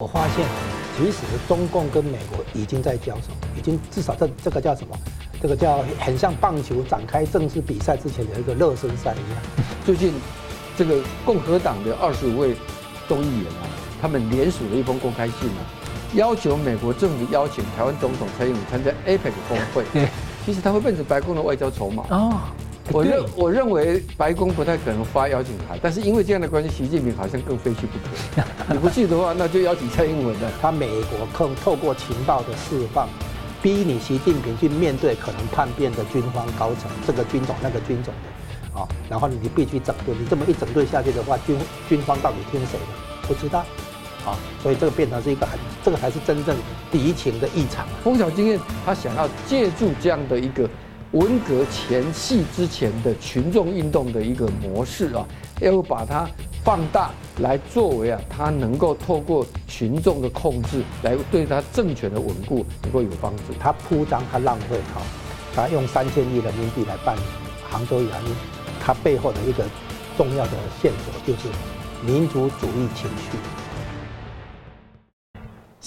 我发现，其实中共跟美国已经在交手，已经至少这这个叫什么？这个叫很像棒球展开正式比赛之前的一个热身赛一样。最近，这个共和党的二十五位众议员啊，他们联署了一封公开信啊，要求美国政府邀请台湾总统蔡英文参加 APEC 峰会。对，其实他会变成白宫的外交筹码。哦。我认我认为白宫不太可能发邀请函，但是因为这样的关系，习近平好像更非去不可。你不去的话，那就邀请蔡英文了。他美国透透过情报的释放，逼你习近平去面对可能叛变的军方高层，这个军种那个军种的，啊，然后你必须整顿。你这么一整顿下去的话，军军方到底听谁的？不知道，啊，所以这个变成是一个很，这个才是真正敌情的异常。蜂小经验，他想要借助这样的一个。文革前夕之前的群众运动的一个模式啊，要把它放大来作为啊，它能够透过群众的控制来对它政权的稳固能够有帮助。他铺张，他浪费哈，他用三千亿人民币来办杭州亚运，它背后的一个重要的线索就是民族主义情绪。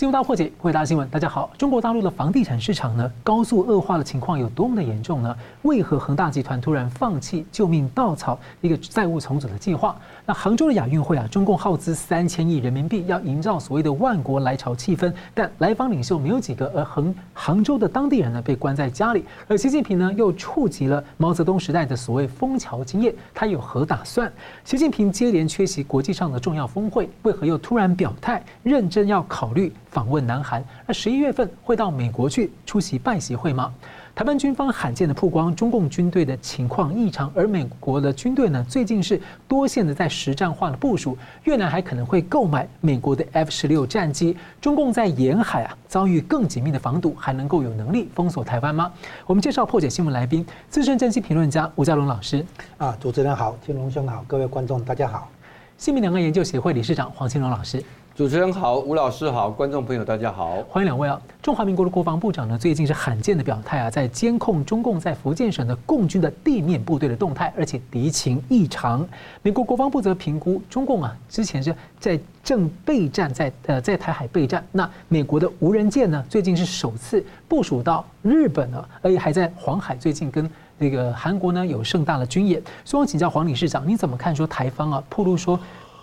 新闻大破解，回答新闻。大家好，中国大陆的房地产市场呢，高速恶化的情况有多么的严重呢？为何恒大集团突然放弃救命稻草一个债务重组的计划？那杭州的亚运会啊，中共耗资三千亿人民币，要营造所谓的万国来朝气氛，但来访领袖没有几个，而杭杭州的当地人呢，被关在家里。而习近平呢，又触及了毛泽东时代的所谓枫桥经验，他有何打算？习近平接连缺席国际上的重要峰会，为何又突然表态，认真要考虑？访问南韩，那十一月份会到美国去出席拜习会吗？台湾军方罕见的曝光中共军队的情况异常，而美国的军队呢，最近是多线的在实战化的部署。越南还可能会购买美国的 F 十六战机。中共在沿海啊遭遇更紧密的防堵，还能够有能力封锁台湾吗？我们介绍破解新闻来宾，资深政经评论家吴家龙老师。啊，主持人好，青龙兄好，各位观众大家好。新民两岸研究协会理事长黄庆隆老师。主持人好，吴老师好，观众朋友大家好，欢迎两位啊！中华民国的国防部长呢，最近是罕见的表态啊，在监控中共在福建省的共军的地面部队的动态，而且敌情异常。美国国防部则评估中共啊，之前是在正备战在呃在台海备战，那美国的无人舰呢，最近是首次部署到日本了，而且还在黄海最近跟那个韩国呢有盛大的军演。所以我请教黄理事长，你怎么看说台方啊，暴露说？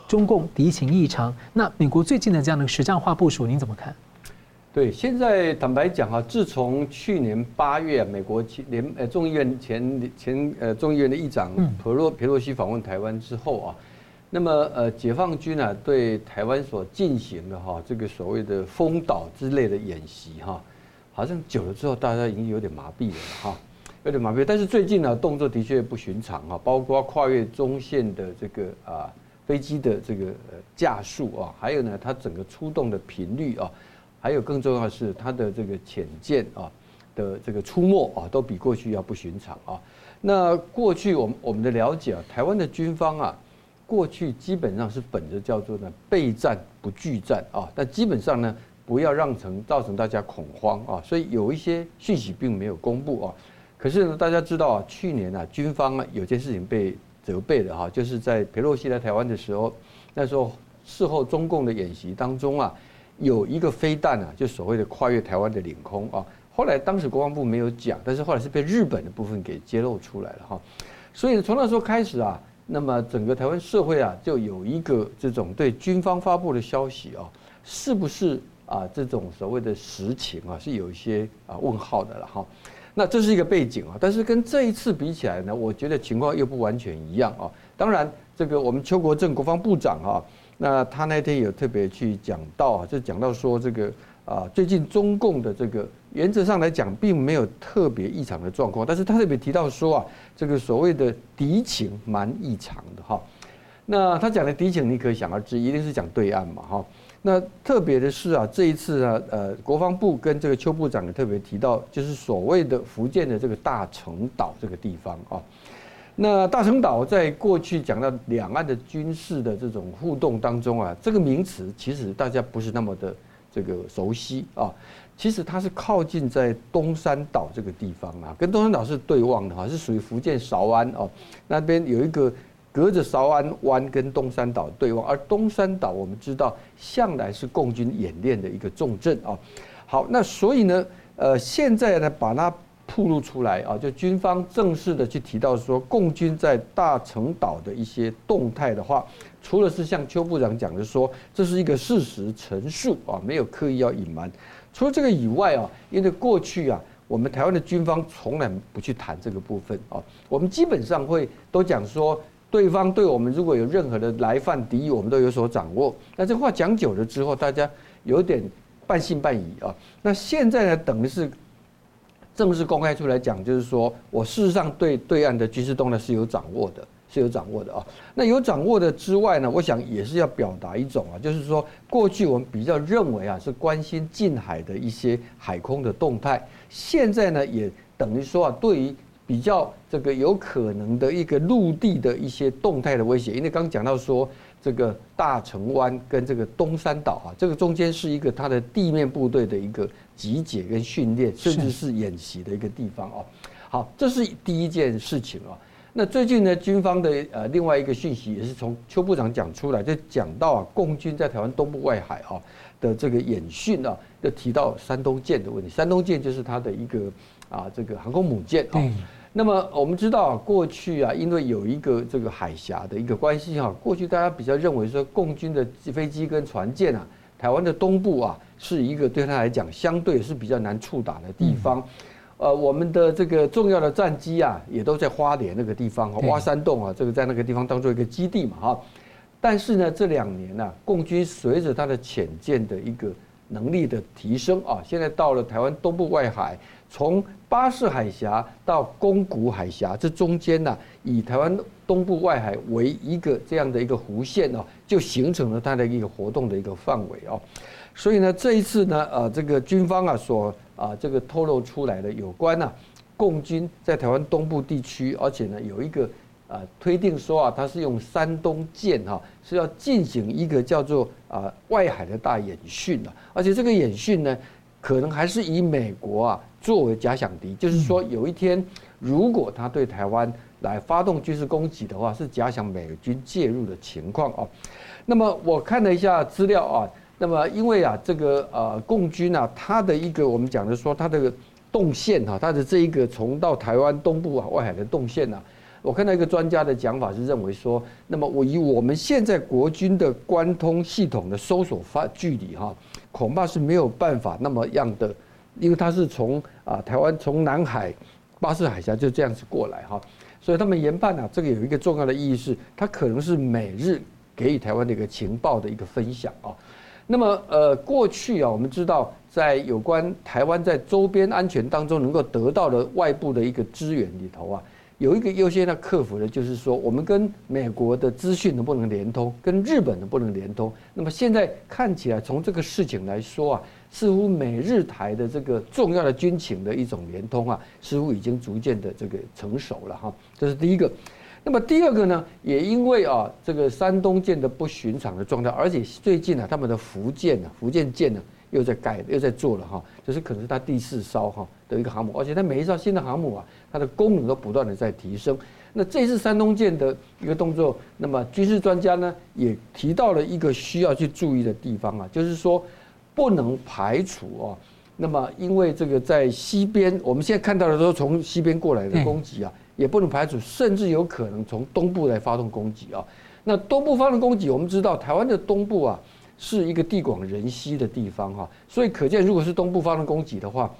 中共敌情异常，那美国最近的这样的实战化部署，您怎么看？对，现在坦白讲啊，自从去年八月，美国联呃众议院前前呃众议院的议长普洛佩洛西访问台湾之后啊，那么呃解放军啊对台湾所进行的哈这个所谓的封岛之类的演习哈，好像久了之后大家已经有点麻痹了哈，有点麻痹。但是最近呢动作的确不寻常啊，包括跨越中线的这个啊。飞机的这个架数啊，还有呢，它整个出动的频率啊，还有更重要的是它的这个潜舰啊的这个出没啊，都比过去要不寻常啊。那过去我们我们的了解啊，台湾的军方啊，过去基本上是本着叫做呢备战不拒战啊，但基本上呢不要让成造成大家恐慌啊，所以有一些讯息并没有公布啊。可是呢，大家知道啊，去年啊军方啊有件事情被。责备的哈，就是在裴洛西来台湾的时候，那时候事后中共的演习当中啊，有一个飞弹啊，就所谓的跨越台湾的领空啊。后来当时国防部没有讲，但是后来是被日本的部分给揭露出来了哈。所以从那时候开始啊，那么整个台湾社会啊，就有一个这种对军方发布的消息啊，是不是啊这种所谓的实情啊，是有一些啊问号的了哈。那这是一个背景啊，但是跟这一次比起来呢，我觉得情况又不完全一样啊。当然，这个我们邱国正国防部长啊，那他那天有特别去讲到啊，就讲到说这个啊，最近中共的这个原则上来讲，并没有特别异常的状况，但是他特别提到说啊，这个所谓的敌情蛮异常的哈。那他讲的敌情，你可想而知，一定是讲对岸嘛哈。那特别的是啊，这一次呢，呃，国防部跟这个邱部长也特别提到，就是所谓的福建的这个大陈岛这个地方啊。那大陈岛在过去讲到两岸的军事的这种互动当中啊，这个名词其实大家不是那么的这个熟悉啊。其实它是靠近在东山岛这个地方啊，跟东山岛是对望的哈，是属于福建韶安哦。那边有一个。隔着韶安湾跟东山岛对望，而东山岛我们知道向来是共军演练的一个重镇啊。好，那所以呢，呃，现在呢把它铺露出来啊，就军方正式的去提到说，共军在大陈岛的一些动态的话，除了是像邱部长讲的说，这是一个事实陈述啊，没有刻意要隐瞒。除了这个以外啊，因为过去啊，我们台湾的军方从来不去谈这个部分啊，我们基本上会都讲说，对方对我们如果有任何的来犯敌意，我们都有所掌握。那这话讲久了之后，大家有点半信半疑啊。那现在呢，等于是正式公开出来讲，就是说我事实上对对岸的军事动态是有掌握的。是有掌握的啊，那有掌握的之外呢，我想也是要表达一种啊，就是说过去我们比较认为啊是关心近海的一些海空的动态，现在呢也等于说啊，对于比较这个有可能的一个陆地的一些动态的威胁，因为刚刚讲到说这个大陈湾跟这个东山岛啊，这个中间是一个它的地面部队的一个集结跟训练，甚至是演习的一个地方哦。好，这是第一件事情啊。那最近呢，军方的呃另外一个讯息也是从邱部长讲出来，就讲到啊，共军在台湾东部外海啊的这个演训啊，就提到山东舰的问题。山东舰就是它的一个啊这个航空母舰啊。那么我们知道啊，过去啊，因为有一个这个海峡的一个关系哈，过去大家比较认为说，共军的飞机跟船舰啊，台湾的东部啊，是一个对他来讲相对是比较难触打的地方。呃，我们的这个重要的战机啊，也都在花莲那个地方挖山洞啊，这个在那个地方当做一个基地嘛哈。但是呢，这两年呢，共军随着它的潜舰的一个能力的提升啊，现在到了台湾东部外海，从巴士海峡到宫古海峡这中间呢，以台湾东部外海为一个这样的一个弧线哦，就形成了它的一个活动的一个范围哦。所以呢，这一次呢，呃，这个军方啊所啊这个透露出来的有关呢，共军在台湾东部地区，而且呢有一个啊推定说啊，它是用山东舰哈，是要进行一个叫做啊外海的大演训的，而且这个演训呢，可能还是以美国啊作为假想敌，就是说有一天如果他对台湾来发动军事攻击的话，是假想美军介入的情况啊。那么我看了一下资料啊。那么，因为啊，这个呃，共军啊，它的一个我们讲的说，它的动线哈，它的这一个从到台湾东部啊外海的动线呢，我看到一个专家的讲法是认为说，那么我以我们现在国军的关通系统的搜索发距离哈，恐怕是没有办法那么样的，因为它是从啊台湾从南海巴士海峡就这样子过来哈，所以他们研判啊，这个有一个重要的意义是，它可能是美日给予台湾的一个情报的一个分享啊。那么，呃，过去啊，我们知道，在有关台湾在周边安全当中能够得到的外部的一个资源里头啊，有一个优先要克服的，就是说，我们跟美国的资讯能不能连通，跟日本能不能连通。那么现在看起来，从这个事情来说啊，似乎美日台的这个重要的军情的一种连通啊，似乎已经逐渐的这个成熟了哈。这是第一个。那么第二个呢，也因为啊这个山东舰的不寻常的状态，而且最近呢，他们的福建呢，福建舰呢又在改又在做了哈，就是可能是它第四艘哈的一个航母，而且它每一艘新的航母啊，它的功能都不断的在提升。那这次山东舰的一个动作，那么军事专家呢也提到了一个需要去注意的地方啊，就是说不能排除啊，那么因为这个在西边，我们现在看到的都是从西边过来的攻击啊。也不能排除，甚至有可能从东部来发动攻击啊。那东部发动攻击，我们知道台湾的东部啊是一个地广人稀的地方哈，所以可见，如果是东部发动攻击的话，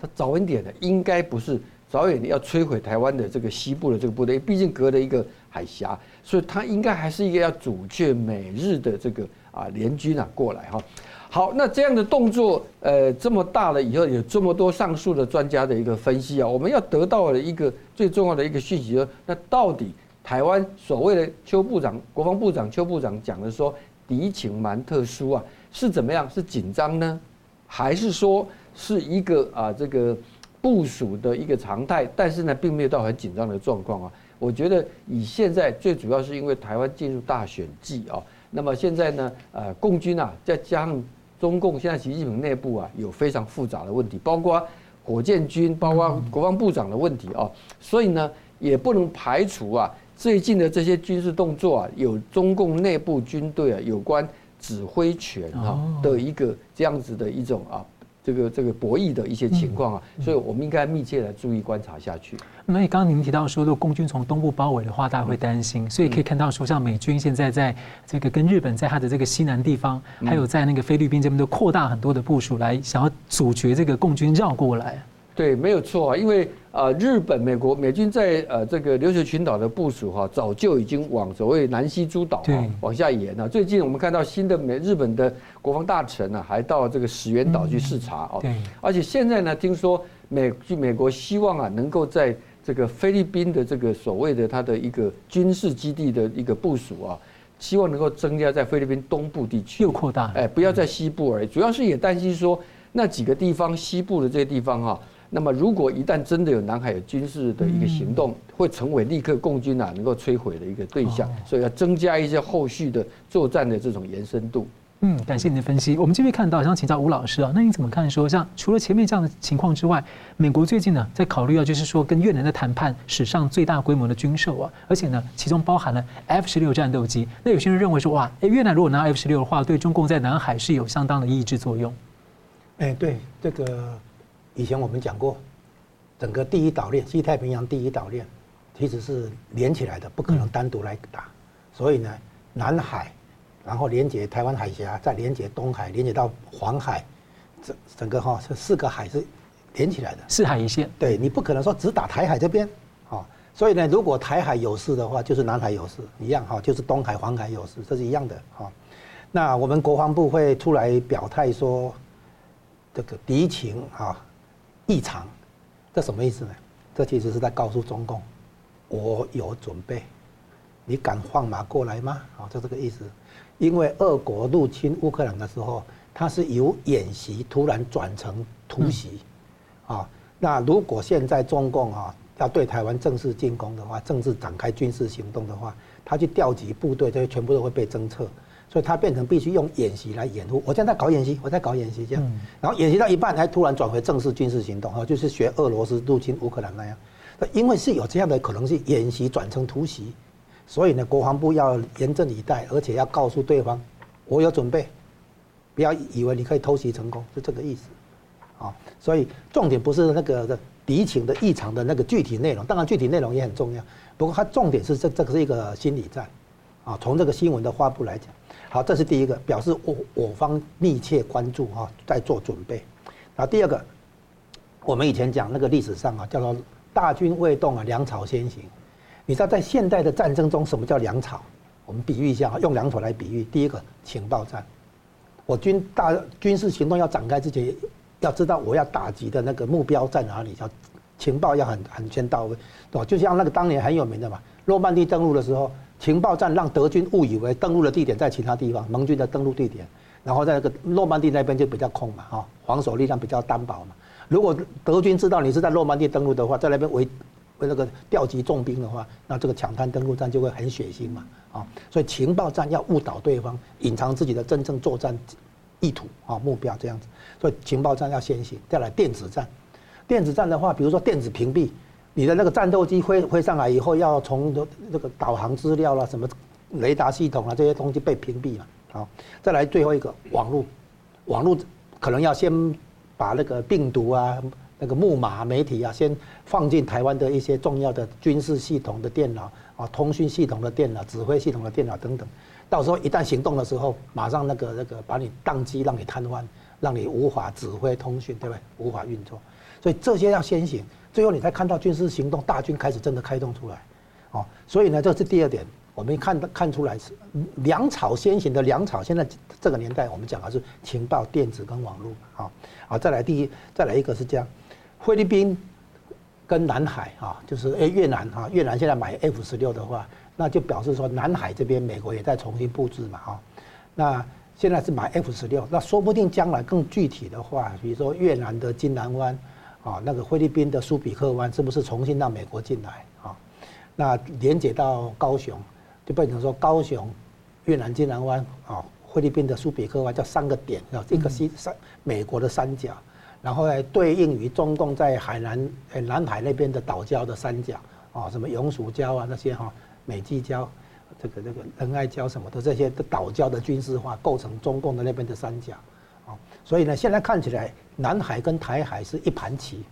它早一点的应该不是早一点要摧毁台湾的这个西部的这个部队，毕竟隔了一个海峡，所以它应该还是一个要阻却美日的这个啊联军啊过来哈。好，那这样的动作，呃，这么大了以后，有这么多上述的专家的一个分析啊，我们要得到的一个最重要的一个讯息，说那到底台湾所谓的邱部长、国防部长邱部长讲的说敌情蛮特殊啊，是怎么样？是紧张呢，还是说是一个啊这个部署的一个常态？但是呢，并没有到很紧张的状况啊。我觉得以现在最主要是因为台湾进入大选季啊，那么现在呢，呃，共军啊，再加上中共现在习近平内部啊有非常复杂的问题，包括火箭军，包括国防部长的问题啊，所以呢也不能排除啊最近的这些军事动作啊，有中共内部军队啊有关指挥权哈的一个这样子的一种啊。这个这个博弈的一些情况啊，所以我们应该密切来注意观察下去。那刚刚您提到说，如果共军从东部包围的话，大家会担心，所以可以看到说，像美军现在在这个跟日本在它的这个西南地方，还有在那个菲律宾这边都扩大很多的部署，来想要阻绝这个共军绕过来。对，没有错啊，因为呃，日本、美国、美军在呃这个琉球群岛的部署哈、啊，早就已经往所谓南西诸岛啊往下延了。最近我们看到新的美日本的国防大臣呢、啊，还到这个石垣岛去视察哦。对。而且现在呢，听说美美国希望啊，能够在这个菲律宾的这个所谓的它的一个军事基地的一个部署啊，希望能够增加在菲律宾东部地区，又扩大。哎，不要在西部而已，主要是也担心说那几个地方西部的这些地方哈、啊。那么，如果一旦真的有南海有军事的一个行动，会成为立刻共军啊能够摧毁的一个对象，所以要增加一些后续的作战的这种延伸度。嗯，感谢你的分析。我们这边看到，想请教吴老师啊，那你怎么看说，像除了前面这样的情况之外，美国最近呢在考虑要就是说跟越南的谈判史上最大规模的军售啊，而且呢其中包含了 F 十六战斗机。那有些人认为说，哇，诶，越南如果拿 F 十六的话，对中共在南海是有相当的抑制作用。哎，对这个。以前我们讲过，整个第一岛链，西太平洋第一岛链，其实是连起来的，不可能单独来打。所以呢，南海，然后连接台湾海峡，再连接东海，连接到黄海，整整个哈，这四个海是连起来的，四海一线。对，你不可能说只打台海这边，啊，所以呢，如果台海有事的话，就是南海有事一样哈，就是东海、黄海有事，这是一样的哈。那我们国防部会出来表态说，这个敌情啊。异常，这什么意思呢？这其实是在告诉中共，我有准备，你敢放马过来吗？啊，就这个意思。因为俄国入侵乌克兰的时候，它是由演习突然转成突袭，啊，那如果现在中共啊要对台湾正式进攻的话，正式展开军事行动的话，他去调集部队，这些全部都会被侦测。所以他变成必须用演习来掩护。我现在在搞演习，我在搞演习这样，然后演习到一半，还突然转回正式军事行动，哈，就是学俄罗斯入侵乌克兰那样。因为是有这样的可能性，演习转成突袭，所以呢，国防部要严阵以待，而且要告诉对方，我有准备，不要以为你可以偷袭成功，是这个意思，啊，所以重点不是那个的敌情的异常的那个具体内容，当然具体内容也很重要，不过它重点是这这个是一个心理战，啊，从这个新闻的发布来讲。好，这是第一个，表示我我方密切关注哈，在做准备。然后第二个，我们以前讲那个历史上啊，叫做大军未动啊，粮草先行。你知道在现代的战争中，什么叫粮草？我们比喻一下啊，用粮草来比喻。第一个，情报战。我军大军事行动要展开之前，要知道我要打击的那个目标在哪里，叫情报要很很先到位，对吧？就像那个当年很有名的嘛，诺曼底登陆的时候。情报战让德军误以为登陆的地点在其他地方，盟军的登陆地点，然后在那个诺曼底那边就比较空嘛，哈，防守力量比较单薄嘛。如果德军知道你是在诺曼底登陆的话，在那边围围那个调集重兵的话，那这个抢滩登陆战就会很血腥嘛，啊，所以情报战要误导对方，隐藏自己的真正作战意图啊目标这样子，所以情报战要先行。再来电子战，电子战的话，比如说电子屏蔽。你的那个战斗机飞飞上来以后，要从那个导航资料啦、什么雷达系统啊这些东西被屏蔽嘛。好，再来最后一个网络，网络可能要先把那个病毒啊、那个木马媒体啊，先放进台湾的一些重要的军事系统的电脑啊、通讯系统的电脑、指挥系统的电脑等等。到时候一旦行动的时候，马上那个那个把你宕机，让你瘫痪，让你无法指挥通讯，对不对？无法运作。所以这些要先行。最后你才看到军事行动，大军开始真的开动出来，哦，所以呢，这是第二点，我们看看出来是粮草先行的粮草。现在这个年代，我们讲的是情报、电子跟网络，啊，啊，再来第一，再来一个是这样，菲律宾跟南海啊，就是诶越南啊，越南现在买 F 十六的话，那就表示说南海这边美国也在重新布置嘛，哈，那现在是买 F 十六，那说不定将来更具体的话，比如说越南的金兰湾。啊，那个菲律宾的苏比克湾是不是重新让美国进来啊？那连接到高雄，就变成说高雄、越南金兰湾啊，菲律宾的苏比克湾叫三个点啊，一个西三美国的三角，然后来对应于中共在海南南海那边的岛礁的三角啊，什么永暑礁啊那些哈，美济礁，这个这个仁爱礁什么的这些的岛礁的军事化，构成中共的那边的三角，啊，所以呢，现在看起来南海跟台海是一盘棋，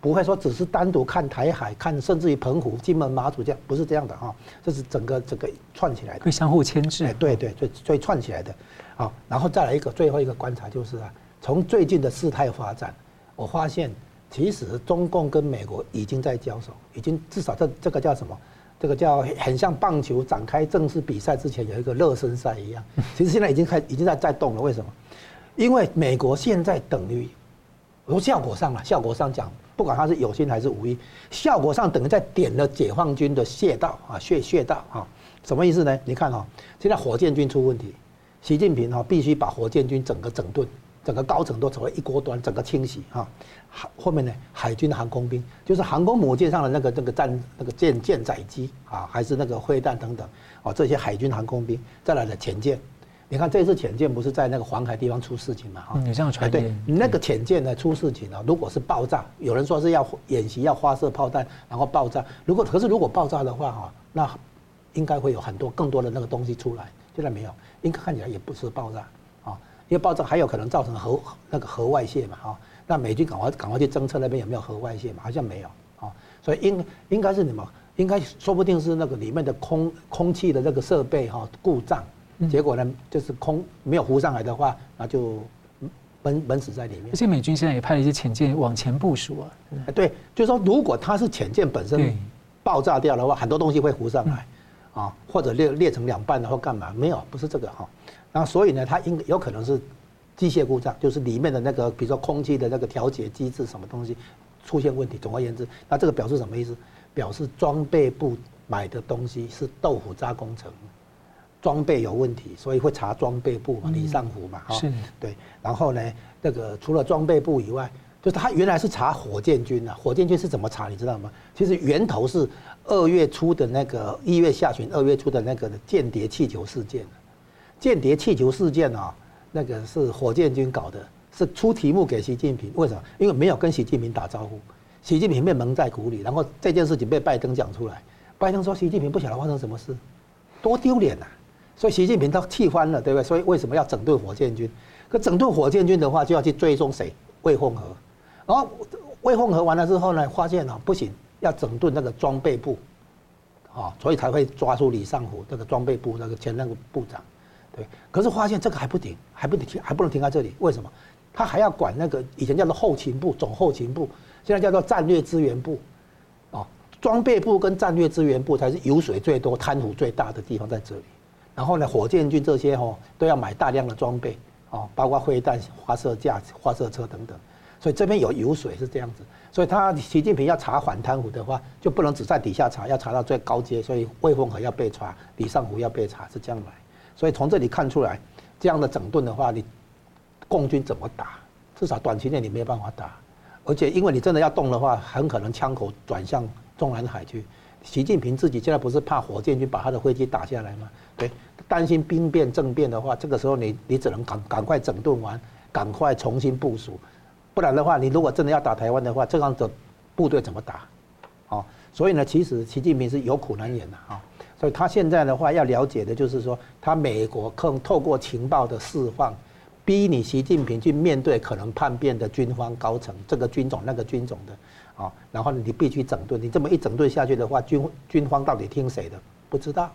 不会说只是单独看台海，看甚至于澎湖、金门、马祖这样，不是这样的啊，这是整个整个串起来的，会相互牵制。哎，对对，最最串起来的，啊，然后再来一个最后一个观察就是啊，从最近的事态发展，我发现。其实中共跟美国已经在交手，已经至少这这个叫什么？这个叫很像棒球展开正式比赛之前有一个热身赛一样。其实现在已经开已经在在动了。为什么？因为美国现在等于，从效果上啊，效果上讲，不管他是有心还是无意，效果上等于在点了解放军的穴道啊，穴穴道啊。什么意思呢？你看哈，现在火箭军出问题，习近平哈必须把火箭军整个整顿。整个高层都成为一锅端，整个清洗哈。后面呢，海军航空兵就是航空母舰上的那个那个战那个舰舰载机啊，还是那个飞弹等等哦，这些海军航空兵再来的潜舰，你看这次潜舰不是在那个黄海地方出事情嘛？哈，你这样传对，那个潜舰呢出事情了，如果是爆炸，有人说是要演习要发射炮弹然后爆炸，如果可是如果爆炸的话哈，那应该会有很多更多的那个东西出来，现在没有，应该看起来也不是爆炸啊。因为爆炸还有可能造成核那个核外泄嘛，哈，那美军赶快赶快去侦测那边有没有核外泄嘛，好像没有，啊，所以应应该是什么？应该说不定是那个里面的空空气的那个设备哈故障，结果呢就是空没有浮上来的话，那就闷闷死在里面。而且美军现在也派了一些潜舰往前部署啊，对，就是说如果它是潜舰本身爆炸掉的话，很多东西会浮上来，啊，或者裂裂成两半的话干嘛？没有，不是这个哈。那所以呢，它应有可能是机械故障，就是里面的那个，比如说空气的那个调节机制什么东西出现问题。总而言之，那这个表示什么意思？表示装备部买的东西是豆腐渣工程，装备有问题，所以会查装备部嘛，李尚福嘛，哈，是，对。然后呢，那个除了装备部以外，就是他原来是查火箭军啊，火箭军是怎么查？你知道吗？其实源头是二月初的那个一月下旬，二月初的那个间谍气球事件。间谍气球事件啊，那个是火箭军搞的，是出题目给习近平。为什么？因为没有跟习近平打招呼，习近平被蒙在鼓里，然后这件事情被拜登讲出来。拜登说习近平不晓得发生什么事，多丢脸啊！所以习近平他气翻了，对不对？所以为什么要整顿火箭军？可整顿火箭军的话，就要去追踪谁？魏凤和。然后魏凤和完了之后呢，发现啊不行，要整顿那个装备部，啊，所以才会抓住李尚福这个装备部那个前那个部长。对，可是发现这个还不停，还不能停，还不能停在这里。为什么？他还要管那个以前叫做后勤部、总后勤部，现在叫做战略资源部，哦，装备部跟战略资源部才是油水最多、贪腐最大的地方在这里。然后呢，火箭军这些哦都要买大量的装备，哦，包括飞弹、发射架、发射车等等。所以这边有油水是这样子。所以他习近平要查反贪腐的话，就不能只在底下查，要查到最高阶。所以魏凤和要被查，李尚福要被查，是这样来。所以从这里看出来，这样的整顿的话，你共军怎么打？至少短期内你没有办法打，而且因为你真的要动的话，很可能枪口转向中南海去。习近平自己现在不是怕火箭军把他的飞机打下来吗？对，担心兵变政变的话，这个时候你你只能赶赶快整顿完，赶快重新部署，不然的话，你如果真的要打台湾的话，这样的部队怎么打？哦，所以呢，其实习近平是有苦难言的啊。所以他现在的话要了解的就是说，他美国可透过情报的释放，逼你习近平去面对可能叛变的军方高层，这个军种那个军种的，啊，然后你必须整顿，你这么一整顿下去的话，军军方到底听谁的？不知道。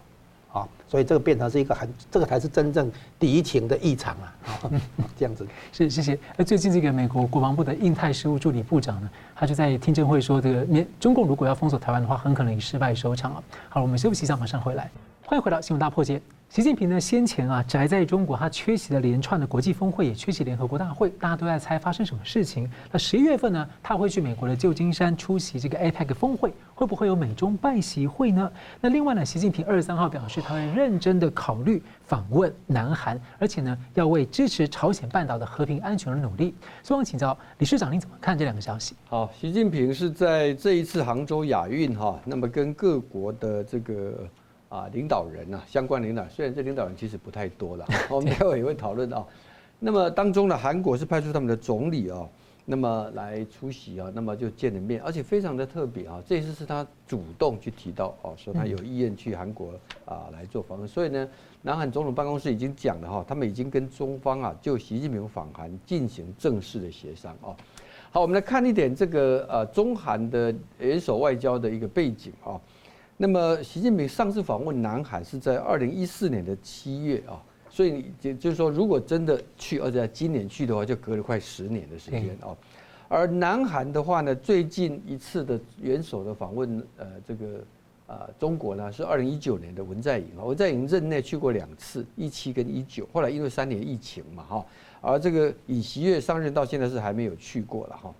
啊，所以这个变成是一个很，这个才是真正敌情的异常啊，这样子。是，谢谢。那最近这个美国国防部的印太事务助理部长呢，他就在听证会说，这个面中共如果要封锁台湾的话，很可能以失败收场了。好，我们休息一下，马上回来。欢迎回到新闻大破解。习近平呢，先前啊宅在中国，他缺席了连串的国际峰会，也缺席联合国大会，大家都在猜发生什么事情。那十一月份呢，他会去美国的旧金山出席这个 APEC 峰会，会不会有美中拜习会呢？那另外呢，习近平二十三号表示，他会认真的考虑访问南韩，而且呢，要为支持朝鲜半岛的和平安全而努力。希望请教理事长，您怎么看这两个消息？好，习近平是在这一次杭州亚运哈，那么跟各国的这个。啊，领导人呐、啊，相关领导，虽然这领导人其实不太多了，我们待会也会讨论啊。那么当中呢，韩国是派出他们的总理啊，那么来出席啊，那么就见了面，而且非常的特别啊，这次是他主动去提到哦，说他有意愿去韩国啊来做访问，所以呢，南韩总统办公室已经讲了哈，他们已经跟中方啊就习近平访韩进行正式的协商啊。好，我们来看一点这个呃中韩的元首外交的一个背景啊。那么习近平上次访问南韩是在二零一四年的七月啊。所以你就就是说，如果真的去，而且今年去的话，就隔了快十年的时间啊。而南韩的话呢，最近一次的元首的访问，呃，这个啊中国呢是二零一九年的文在寅，文在寅任内去过两次，一七跟一九，后来因为三年疫情嘛哈，而这个尹锡悦上任到现在是还没有去过了哈。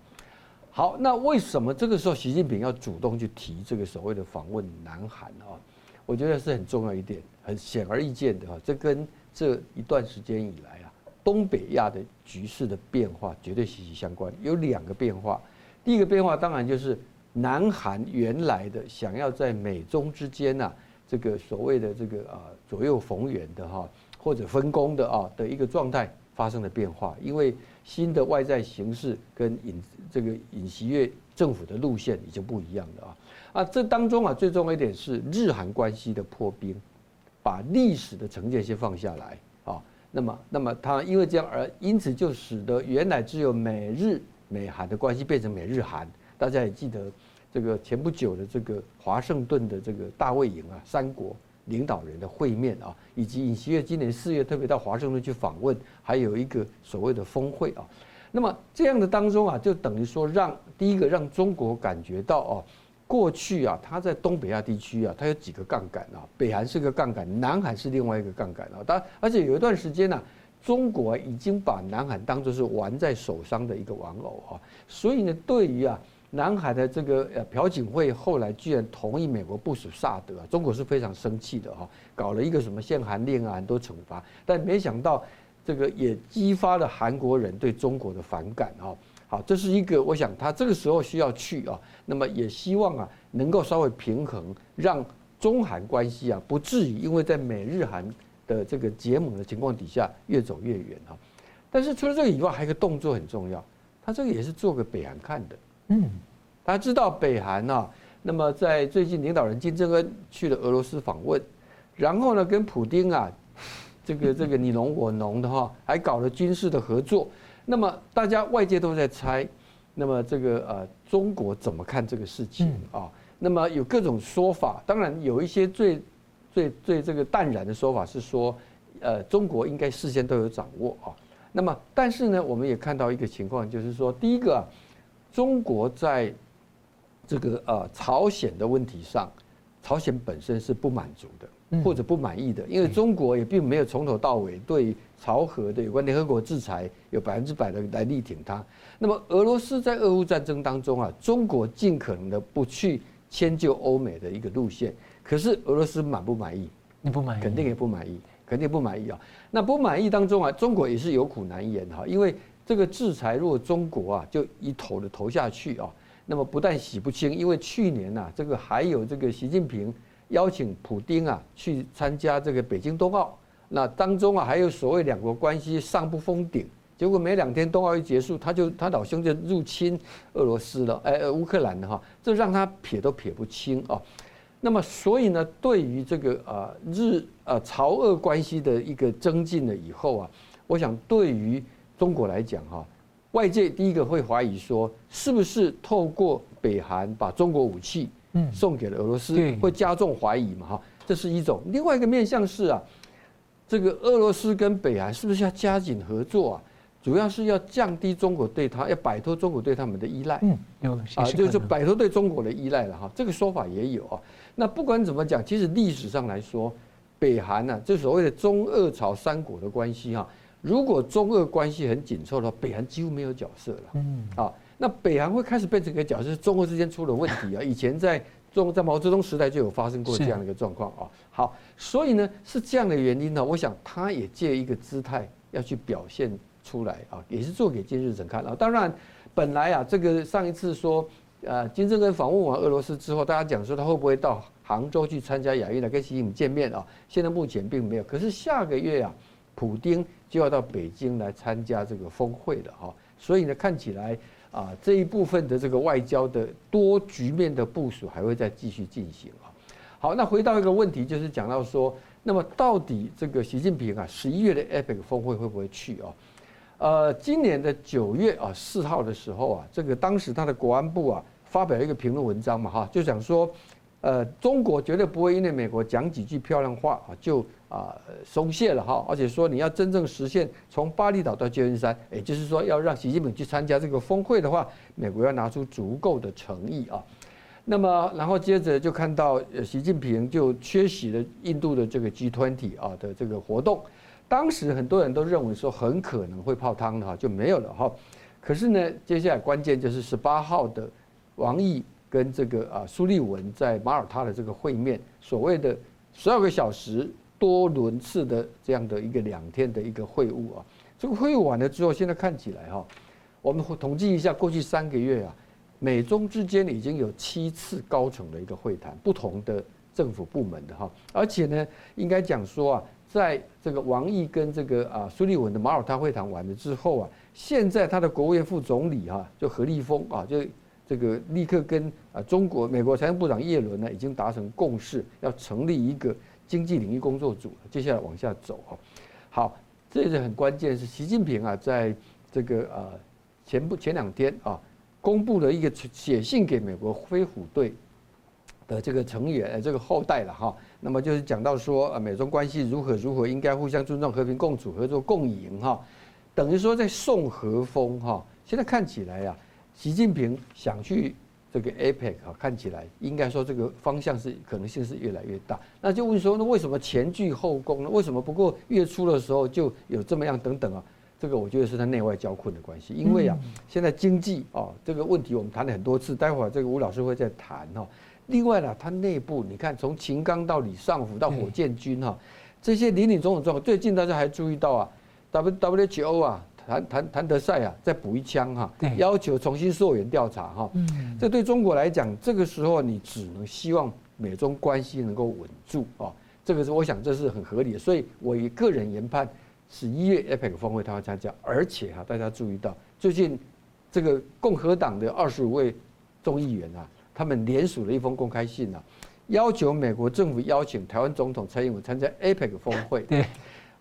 好，那为什么这个时候习近平要主动去提这个所谓的访问南韩啊？我觉得是很重要一点，很显而易见的哈，这跟这一段时间以来啊，东北亚的局势的变化绝对息息相关。有两个变化，第一个变化当然就是南韩原来的想要在美中之间呐，这个所谓的这个啊左右逢源的哈，或者分工的啊的一个状态发生了变化，因为新的外在形势跟尹这个尹锡悦政府的路线已经不一样了啊啊，这当中啊最重要一点是日韩关系的破冰。把历史的成见先放下来啊，那么，那么他因为这样而因此就使得原来只有美日美韩的关系变成美日韩。大家也记得这个前不久的这个华盛顿的这个大卫营啊，三国领导人的会面啊，以及尹锡悦今年四月特别到华盛顿去访问，还有一个所谓的峰会啊。那么这样的当中啊，就等于说让第一个让中国感觉到哦。过去啊，它在东北亚地区啊，它有几个杠杆啊，北韩是个杠杆，南韩是另外一个杠杆啊。当然，而且有一段时间呢、啊，中国已经把南韩当作是玩在手上的一个玩偶啊。所以呢，对于啊南海的这个呃朴槿惠后来居然同意美国部署萨德啊，中国是非常生气的哈，搞了一个什么限韩令啊，很多惩罚，但没想到这个也激发了韩国人对中国的反感啊。好，这是一个，我想他这个时候需要去啊，那么也希望啊，能够稍微平衡，让中韩关系啊，不至于因为在美日韩的这个结盟的情况底下越走越远啊。但是除了这个以外，还有一个动作很重要，他这个也是做给北韩看的。嗯，大家知道北韩啊，那么在最近领导人金正恩去了俄罗斯访问，然后呢，跟普京啊，这个这个你侬我侬的哈，还搞了军事的合作。那么大家外界都在猜，那么这个呃中国怎么看这个事情啊？那么有各种说法，当然有一些最最最这个淡然的说法是说，呃中国应该事先都有掌握啊。那么但是呢，我们也看到一个情况，就是说第一个啊，中国在这个呃朝鲜的问题上，朝鲜本身是不满足的。或者不满意的，因为中国也并没有从头到尾对朝核的有关联合国制裁有百分之百的来力挺它。那么俄罗斯在俄乌战争当中啊，中国尽可能的不去迁就欧美的一个路线，可是俄罗斯满不满意？你不满意？肯定也不满意，肯定不满意啊。那不满意当中啊，中国也是有苦难言哈，因为这个制裁如果中国啊就一头的投下去啊，那么不但洗不清，因为去年呐这个还有这个习近平。邀请普丁啊去参加这个北京冬奥，那当中啊还有所谓两国关系上不封顶，结果没两天冬奥一结束，他就他老兄就入侵俄罗斯了，哎，乌克兰的哈，这让他撇都撇不清啊。那么所以呢，对于这个啊日啊朝俄关系的一个增进了以后啊，我想对于中国来讲哈，外界第一个会怀疑说，是不是透过北韩把中国武器。嗯，送给了俄罗斯，会加重怀疑嘛？哈，这是一种。另外一个面向是啊，这个俄罗斯跟北韩是不是要加紧合作啊？主要是要降低中国对他，要摆脱中国对他们的依赖。嗯，有啊，就是摆脱对中国的依赖了哈。这个说法也有啊。那不管怎么讲，其实历史上来说，北韩呢，这所谓的中俄朝三国的关系哈，如果中俄关系很紧凑的话，北韩几乎没有角色了。嗯，啊。那北韩会开始变成一个角色，中俄之间出了问题啊！以前在中在毛泽东时代就有发生过这样的一个状况啊。好，所以呢是这样的原因呢，我想他也借一个姿态要去表现出来啊，也是做给金日成看啊。当然，本来啊这个上一次说呃金正恩访问完俄罗斯之后，大家讲说他会不会到杭州去参加亚运来跟习近平见面啊？现在目前并没有。可是下个月啊，普丁就要到北京来参加这个峰会了哈。所以呢，看起来啊，这一部分的这个外交的多局面的部署还会再继续进行啊。好，那回到一个问题，就是讲到说，那么到底这个习近平啊，十一月的 APEC 峰会会不会去啊？呃，今年的九月啊四号的时候啊，这个当时他的国安部啊发表一个评论文章嘛哈，就讲说，呃，中国绝对不会因为美国讲几句漂亮话啊就啊松懈了哈，而且说你要真正实现从巴厘岛到旧金山，也就是说要让习近平去参加这个峰会的话，美国要拿出足够的诚意啊。那么然后接着就看到习近平就缺席了印度的这个 G20 啊的这个活动。当时很多人都认为说很可能会泡汤的哈，就没有了哈。可是呢，接下来关键就是十八号的王毅跟这个啊苏利文在马耳他的这个会面，所谓的十二个小时多轮次的这样的一个两天的一个会晤啊。这个会晤完了之后，现在看起来哈，我们统计一下过去三个月啊，美中之间已经有七次高层的一个会谈，不同的政府部门的哈，而且呢，应该讲说啊。在这个王毅跟这个啊苏利文的马耳他会谈完了之后啊，现在他的国务院副总理哈就何立峰啊，就这个立刻跟啊中国美国财政部长耶伦呢已经达成共识，要成立一个经济领域工作组，接下来往下走哈。好，这是很关键，是习近平啊在这个啊前不前两天啊公布了一个写信给美国飞虎队的这个成员这个后代了哈。那么就是讲到说，呃，美中关系如何如何应该互相尊重、和平共处、合作共赢哈，等于说在送和风哈。现在看起来呀，习近平想去这个 APEC 啊，看起来应该说这个方向是可能性是越来越大。那就问说，那为什么前倨后攻呢？为什么不过月初的时候就有这么样等等啊？这个我觉得是他内外交困的关系，因为啊，现在经济啊这个问题我们谈了很多次，待会儿这个吴老师会再谈哈。另外呢，它内部你看，从秦刚到李尚福到火箭军哈，这些林林总总状况，最近大家还注意到啊，W W H O 啊，谭谭谭德赛啊，再补一枪哈，要求重新溯源调查哈。嗯，这对中国来讲，这个时候你只能希望美中关系能够稳住啊，这个是我想这是很合理的。所以我以个人研判，十一月 APEC 峰会他会参加，而且哈，大家注意到最近这个共和党的二十五位众议员啊。他们联署了一封公开信啊，要求美国政府邀请台湾总统蔡英文参加 APEC 峰会。对，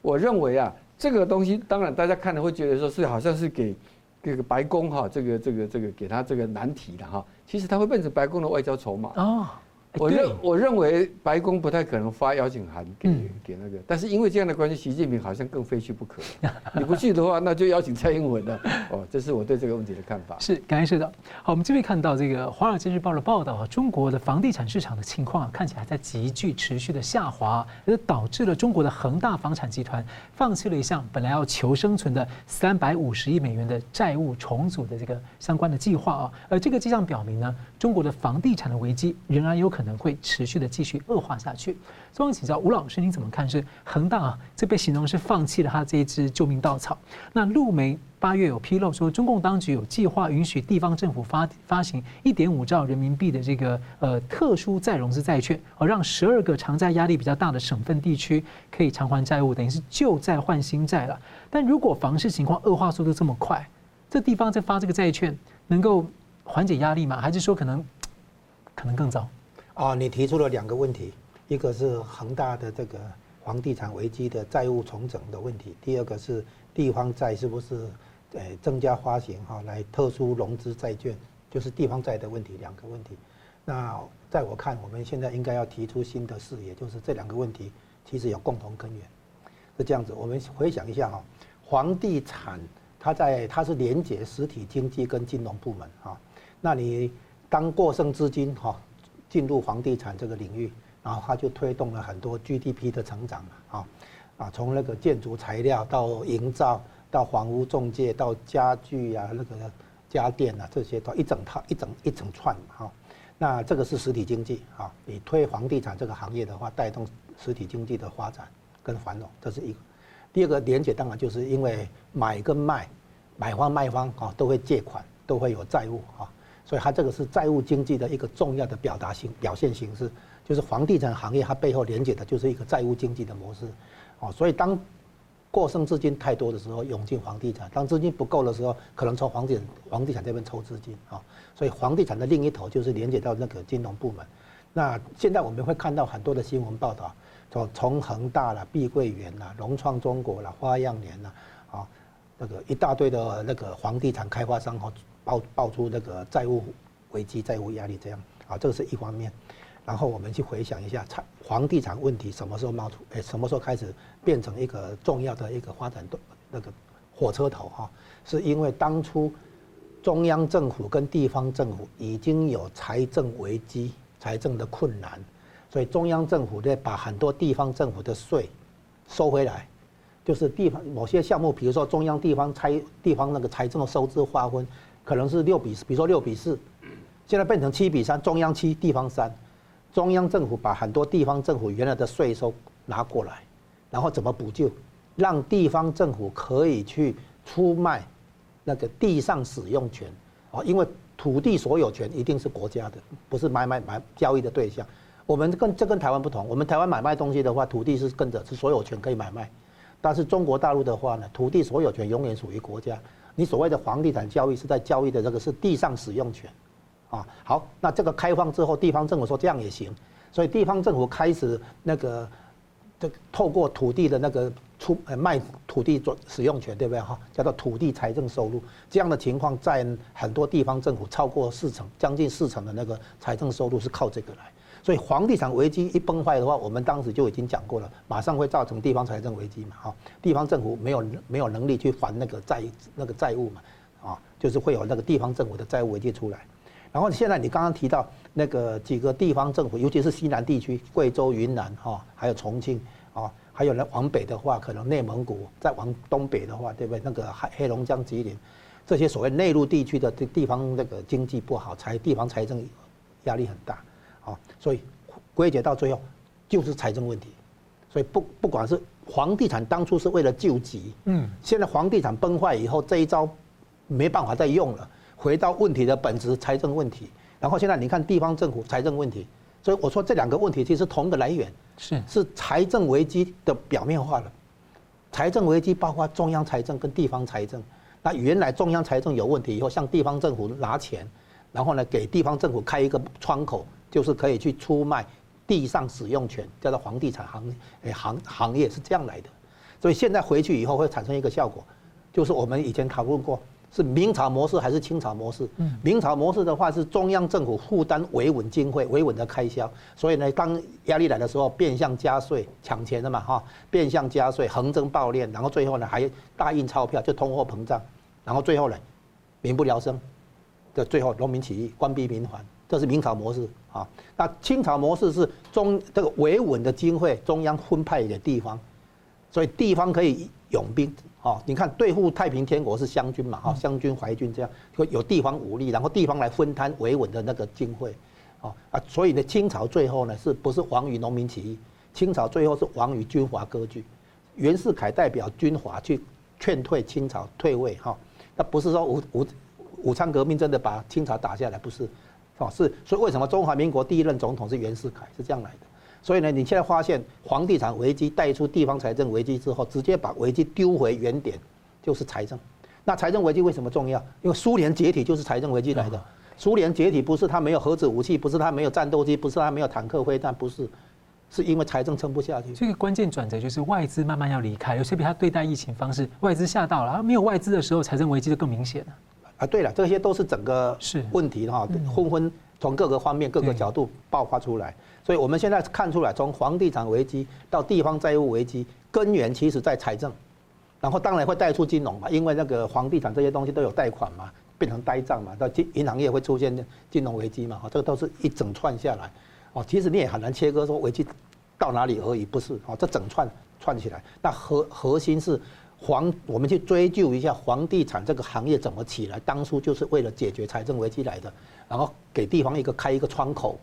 我认为啊，这个东西当然大家看了会觉得说是好像是给这个白宫哈，这个这个这个给他这个难题的哈，其实他会变成白宫的外交筹码。哦。我认我认为白宫不太可能发邀请函给给那个，但是因为这样的关系，习近平好像更非去不可。你不去的话，那就邀请蔡英文了。哦，这是我对这个问题的看法。是，感谢社长。好，我们这边看到这个《华尔街日报》的报道啊，中国的房地产市场的情况啊看起来在急剧持续的下滑，而导致了中国的恒大房产集团放弃了一项本来要求生存的三百五十亿美元的债务重组的这个相关的计划啊。而这个迹象表明呢，中国的房地产的危机仍然有可能。可能会持续的继续恶化下去。所以请教吴老师，您怎么看？是恒大啊，这被形容是放弃了他这一支救命稻草。那陆媒八月有披露说，中共当局有计划允许地方政府发发行一点五兆人民币的这个呃特殊再融资债券，而让十二个偿债压力比较大的省份地区可以偿还债务，等于是旧债换新债了。但如果房市情况恶化速度这么快，这地方在发这个债券能够缓解压力吗？还是说可能可能更糟？啊，你提出了两个问题，一个是恒大的这个房地产危机的债务重整的问题，第二个是地方债是不是呃增加发行哈来特殊融资债券，就是地方债的问题，两个问题。那在我看，我们现在应该要提出新的视野，就是这两个问题其实有共同根源，是这样子。我们回想一下哈，房地产它在它是连接实体经济跟金融部门哈，那你当过剩资金哈。进入房地产这个领域，然后它就推动了很多 GDP 的成长嘛，啊，啊，从那个建筑材料到营造，到房屋中介，到家具啊，那个家电啊，这些都一整套一整一整串哈。那这个是实体经济啊，你推房地产这个行业的话，带动实体经济的发展跟繁荣，这是一个。第二个连接当然就是因为买跟卖，买方卖方啊都会借款，都会有债务啊。所以它这个是债务经济的一个重要的表达形表现形式，就是房地产行业它背后连接的就是一个债务经济的模式，哦，所以当过剩资金太多的时候涌进房地产，当资金不够的时候，可能从房地产房地产这边抽资金啊。所以房地产的另一头就是连接到那个金融部门。那现在我们会看到很多的新闻报道，从从恒大啦、碧桂园啦、融创中国啦、花样年啦，啊，那个一大堆的那个房地产开发商哈爆爆出那个债务危机、债务压力这样啊，这个是一方面。然后我们去回想一下，产房地产问题什么时候冒出？哎，什么时候开始变成一个重要的一个发展的那个火车头哈？是因为当初中央政府跟地方政府已经有财政危机、财政的困难，所以中央政府呢把很多地方政府的税收回来，就是地方某些项目，比如说中央地方财地方那个财政收支划分，可能是六比四，比如说六比四，现在变成七比三，中央七，地方三。中央政府把很多地方政府原来的税收拿过来，然后怎么补救？让地方政府可以去出卖那个地上使用权啊，因为土地所有权一定是国家的，不是买买买交易的对象。我们跟这跟台湾不同，我们台湾买卖东西的话，土地是跟着是所有权可以买卖，但是中国大陆的话呢，土地所有权永远属于国家。你所谓的房地产交易是在交易的这个是地上使用权。啊，好，那这个开放之后，地方政府说这样也行，所以地方政府开始那个，这透过土地的那个出呃卖土地做使用权，对不对哈？叫做土地财政收入，这样的情况在很多地方政府超过四成，将近四成的那个财政收入是靠这个来。所以房地产危机一崩坏的话，我们当时就已经讲过了，马上会造成地方财政危机嘛，哈，地方政府没有没有能力去还那个债那个债务嘛，啊，就是会有那个地方政府的债务危机出来。然后现在你刚刚提到那个几个地方政府，尤其是西南地区，贵州、云南哈，还有重庆啊，还有呢往北的话，可能内蒙古；再往东北的话，对不对？那个黑黑龙江、吉林，这些所谓内陆地区的这地方那个经济不好，财地方财政压力很大啊，所以归结到最后就是财政问题。所以不不管是房地产当初是为了救急，嗯，现在房地产崩坏以后，这一招没办法再用了。回到问题的本质，财政问题。然后现在你看地方政府财政问题，所以我说这两个问题其实同个来源，是是财政危机的表面化了。财政危机包括中央财政跟地方财政。那原来中央财政有问题以后，向地方政府拿钱，然后呢给地方政府开一个窗口，就是可以去出卖地上使用权，叫做房地产行诶行行业是这样来的。所以现在回去以后会产生一个效果，就是我们以前讨论过。是明朝模式还是清朝模式？明朝模式的话是中央政府负担维稳经费、维稳的开销，所以呢，当压力来的时候，变相加税、抢钱的嘛，哈，变相加税、横征暴敛，然后最后呢还大印钞票，就通货膨胀，然后最后呢，民不聊生，就最后农民起义、官逼民反，这是明朝模式啊。那清朝模式是中这个维稳的经费，中央分派给地方，所以地方可以拥兵。啊，你看对付太平天国是湘军嘛？哈，湘军、淮军这样，会有地方武力，然后地方来分摊维稳的那个经费，啊啊，所以呢，清朝最后呢，是不是亡于农民起义？清朝最后是亡于军阀割据。袁世凯代表军阀去劝退清朝退位，哈，那不是说武武武昌革命真的把清朝打下来，不是，哦是，所以为什么中华民国第一任总统是袁世凯？是这样来的。所以呢，你现在发现房地产危机带出地方财政危机之后，直接把危机丢回原点，就是财政。那财政危机为什么重要？因为苏联解体就是财政危机来的。苏联解体不是他没有核子武器，不是他没有战斗机，不是他没有坦克飞弹，不是，是因为财政撑不下去。这个关键转折就是外资慢慢要离开，有些比他对待疫情方式，外资吓到了，而没有外资的时候，财政危机就更明显了。啊，对了，这些都是整个是。问题哈，纷纷从各个方面、各个角度爆发出来。所以我们现在看出来，从房地产危机到地方债务危机，根源其实在财政，然后当然会带出金融嘛，因为那个房地产这些东西都有贷款嘛，变成呆账嘛，到金银行业会出现金融危机嘛，哈，这个都是一整串下来，哦，其实你也很难切割说危机到哪里而已，不是，哦，这整串串起来，那核核心是房，我们去追究一下房地产这个行业怎么起来，当初就是为了解决财政危机来的，然后给地方一个开一个窗口。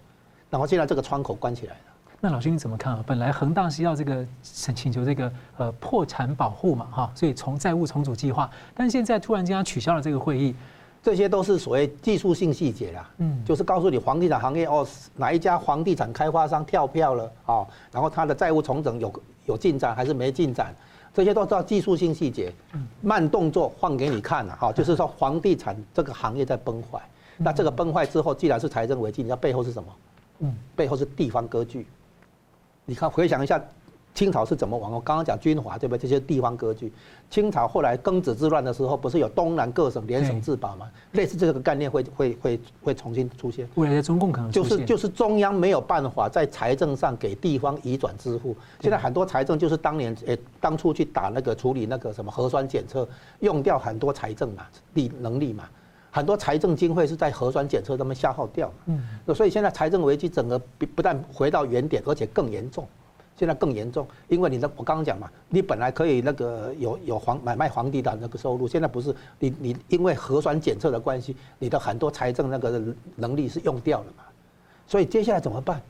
然后现在这个窗口关起来了，那老师你怎么看啊？本来恒大是要这个请请求这个呃破产保护嘛哈，所以从债务重组计划，但现在突然间他取消了这个会议，这些都是所谓技术性细节啦，嗯，就是告诉你房地产行业哦，哪一家房地产开发商跳票了啊，然后他的债务重整有有进展还是没进展这些都叫技术性细节，慢动作放给你看了哈，就是说房地产这个行业在崩坏，那这个崩坏之后，既然是财政危机，你知道背后是什么？嗯，背后是地方割据。你看，回想一下。清朝是怎么亡？我刚刚讲军阀，对不对？这些地方割据。清朝后来庚子之乱的时候，不是有东南各省联省自保吗？类似这个概念会会会会重新出现。未来的中共可能就是就是中央没有办法在财政上给地方移转支付。现在很多财政就是当年诶当初去打那个处理那个什么核酸检测，用掉很多财政嘛力能力嘛，很多财政经费是在核酸检测上面消耗掉。嗯，所以现在财政危机整个不不但回到原点，而且更严重。现在更严重，因为你的我刚刚讲嘛，你本来可以那个有有房买卖房地的那个收入，现在不是你你因为核酸检测的关系，你的很多财政那个能力是用掉了嘛，所以接下来怎么办？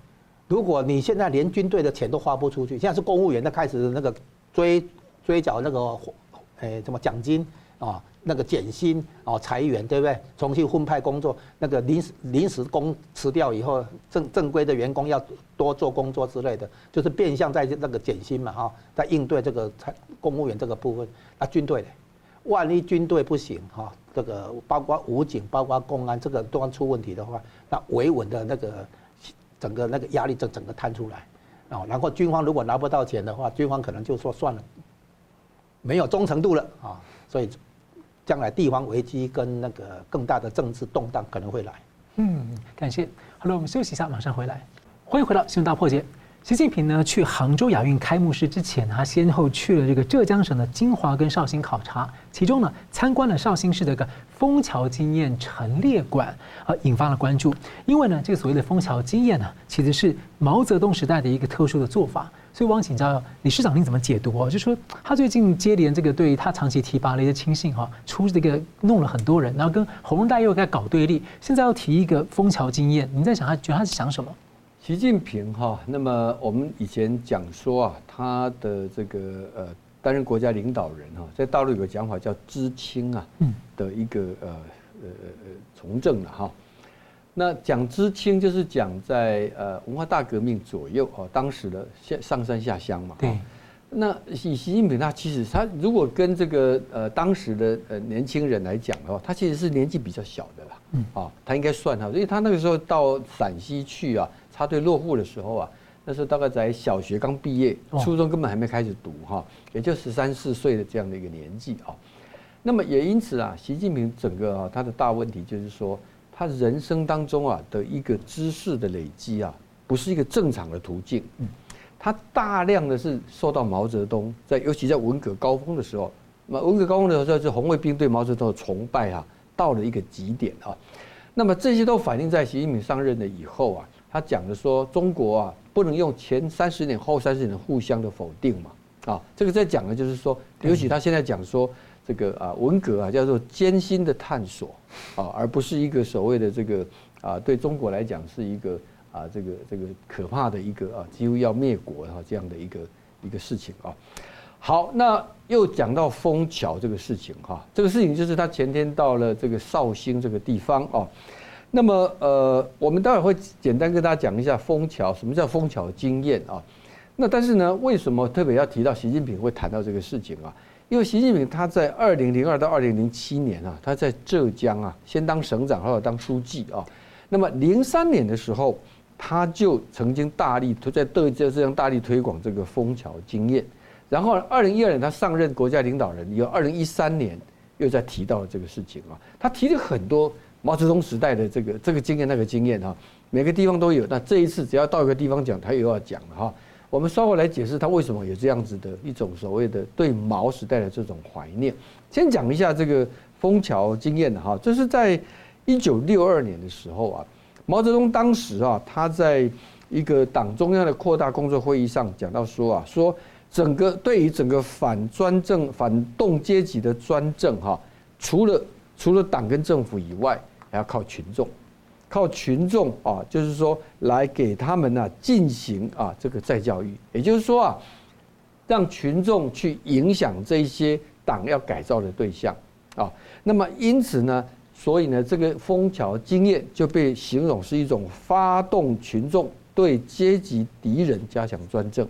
如果你现在连军队的钱都花不出去，现在是公务员在开始那个追追缴那个，诶什么奖金啊？那个减薪哦，裁员对不对？重新分派工作，那个临时临时工辞掉以后，正正规的员工要多做工作之类的，就是变相在那个减薪嘛哈，在应对这个公务员这个部分。那军队呢？万一军队不行哈，这个包括武警、包括公安这个都出问题的话，那维稳的那个整个那个压力就整个摊出来啊。然后军方如果拿不到钱的话，军方可能就说算了，没有忠诚度了啊，所以。将来地方危机跟那个更大的政治动荡可能会来。嗯，感谢。好了，我们休息一下，马上回来。欢迎回到新闻大破解。习近平呢去杭州亚运开幕式之前，他先后去了这个浙江省的金华跟绍兴考察，其中呢参观了绍兴市的个枫桥经验陈列馆，而引发了关注。因为呢，这个所谓的枫桥经验呢，其实是毛泽东时代的一个特殊的做法。所以，我想请教李市长，您怎么解读哦？就是说他最近接连这个对他长期提拔的一些亲信哈，出这个弄了很多人，然后跟洪大又在搞对立，现在要提一个枫桥经验，您在想他觉得他是想什么？习近平哈，那么我们以前讲说啊，他的这个呃担任国家领导人哈，在大陆有个讲法叫知青啊，的一个呃呃呃从政了哈。那讲知青就是讲在呃文化大革命左右哦，当时的下上山下乡嘛。对。那以习近平他其实他如果跟这个呃当时的呃年轻人来讲的话，他其实是年纪比较小的啦。嗯。啊，他应该算哈，因为他那个时候到陕西去啊，插队落户的时候啊，那时候大概在小学刚毕业，初中根本还没开始读哈，也就十三四岁的这样的一个年纪啊。那么也因此啊，习近平整个啊他的大问题就是说。他人生当中啊的一个知识的累积啊，不是一个正常的途径。他大量的是受到毛泽东在，尤其在文革高峰的时候，那文革高峰的时候，是红卫兵对毛泽东的崇拜啊，到了一个极点啊。那么这些都反映在习近平上任了以后啊，他讲的说中国啊不能用前三十年后三十年互相的否定嘛啊，这个在讲的就是说，尤其他现在讲说。这个啊，文革啊，叫做艰辛的探索啊，而不是一个所谓的这个啊，对中国来讲是一个啊，这个这个可怕的一个啊，几乎要灭国哈这样的一个一个事情啊。好，那又讲到枫桥这个事情哈，这个事情就是他前天到了这个绍兴这个地方啊。那么呃，我们待会会简单跟大家讲一下枫桥，什么叫枫桥经验啊？那但是呢，为什么特别要提到习近平会谈到这个事情啊？因为习近平他在二零零二到二零零七年啊，他在浙江啊，先当省长，后来当书记啊。那么零三年的时候，他就曾经大力推在浙江浙江大力推广这个枫桥经验。然后二零一二年他上任国家领导人，有二零一三年又在提到了这个事情啊。他提了很多毛泽东时代的这个这个经验那个经验啊，每个地方都有。那这一次只要到一个地方讲，他又要讲了哈。我们稍后来解释他为什么有这样子的一种所谓的对毛时代的这种怀念。先讲一下这个枫桥经验的哈，这是在一九六二年的时候啊，毛泽东当时啊，他在一个党中央的扩大工作会议上讲到说啊，说整个对于整个反专政、反动阶级的专政哈，除了除了党跟政府以外，还要靠群众。靠群众啊，就是说来给他们呢进行啊这个再教育，也就是说啊，让群众去影响这些党要改造的对象啊。那么因此呢，所以呢，这个枫桥经验就被形容是一种发动群众对阶级敌人加强专政。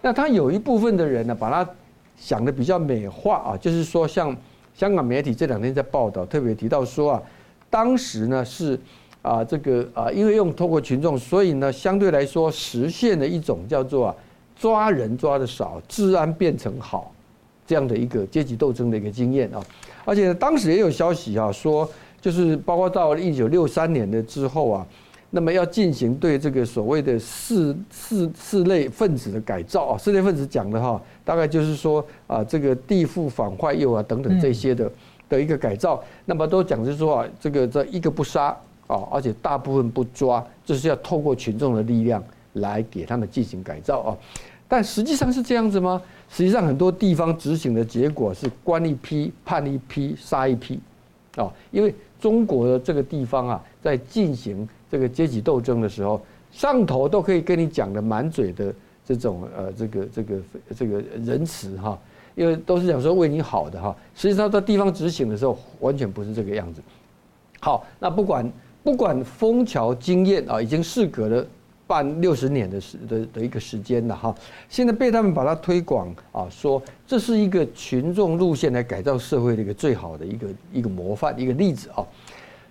那他有一部分的人呢，把它想的比较美化啊，就是说像香港媒体这两天在报道，特别提到说啊，当时呢是啊这个啊，因为用透过群众，所以呢相对来说实现了一种叫做啊抓人抓得少，治安变成好这样的一个阶级斗争的一个经验啊，而且当时也有消息啊说，就是包括到了一九六三年的之后啊。那么要进行对这个所谓的四四四类分子的改造啊，四类分子讲的哈，大概就是说啊，这个地富反坏右啊等等这些的的一个改造，那么都讲就是说啊，这个这一个不杀啊，而且大部分不抓，这是要透过群众的力量来给他们进行改造啊。但实际上是这样子吗？实际上很多地方执行的结果是关一批判一批杀一批啊，因为中国的这个地方啊，在进行。这个阶级斗争的时候，上头都可以跟你讲的满嘴的这种呃，这个这个这个仁慈哈，因为都是讲说为你好的哈。实际上在地方执行的时候，完全不是这个样子。好，那不管不管枫桥经验啊，已经事隔了半六十年的时的的一个时间了哈。现在被他们把它推广啊，说这是一个群众路线来改造社会的一个最好的一个一个模范一个例子啊。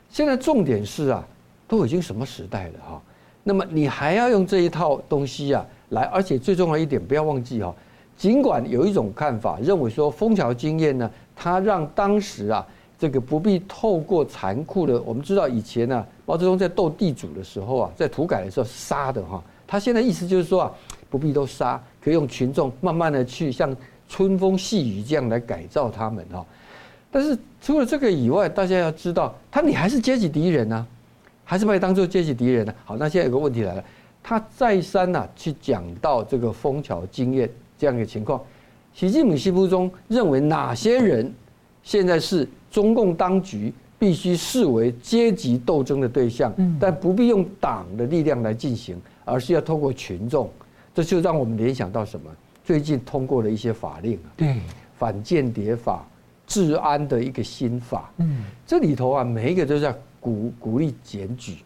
现在重点是啊。都已经什么时代了哈？那么你还要用这一套东西啊来？而且最重要一点，不要忘记哈。尽管有一种看法认为说，枫桥经验呢，它让当时啊这个不必透过残酷的。我们知道以前呢，毛泽东在斗地主的时候啊，在土改的时候杀的哈。他现在意思就是说啊，不必都杀，可以用群众慢慢的去像春风细雨这样来改造他们哈。但是除了这个以外，大家要知道，他你还是阶级敌人呢。还是把你当做阶级敌人呢？好，那现在有个问题来了，他再三呐去讲到这个枫桥经验这样一个情况，习近平心目中认为哪些人现在是中共当局必须视为阶级斗争的对象，但不必用党的力量来进行，而是要透过群众，这就让我们联想到什么？最近通过了一些法令啊，对，反间谍法、治安的一个新法，嗯，这里头啊，每一个都是要。鼓鼓励检举，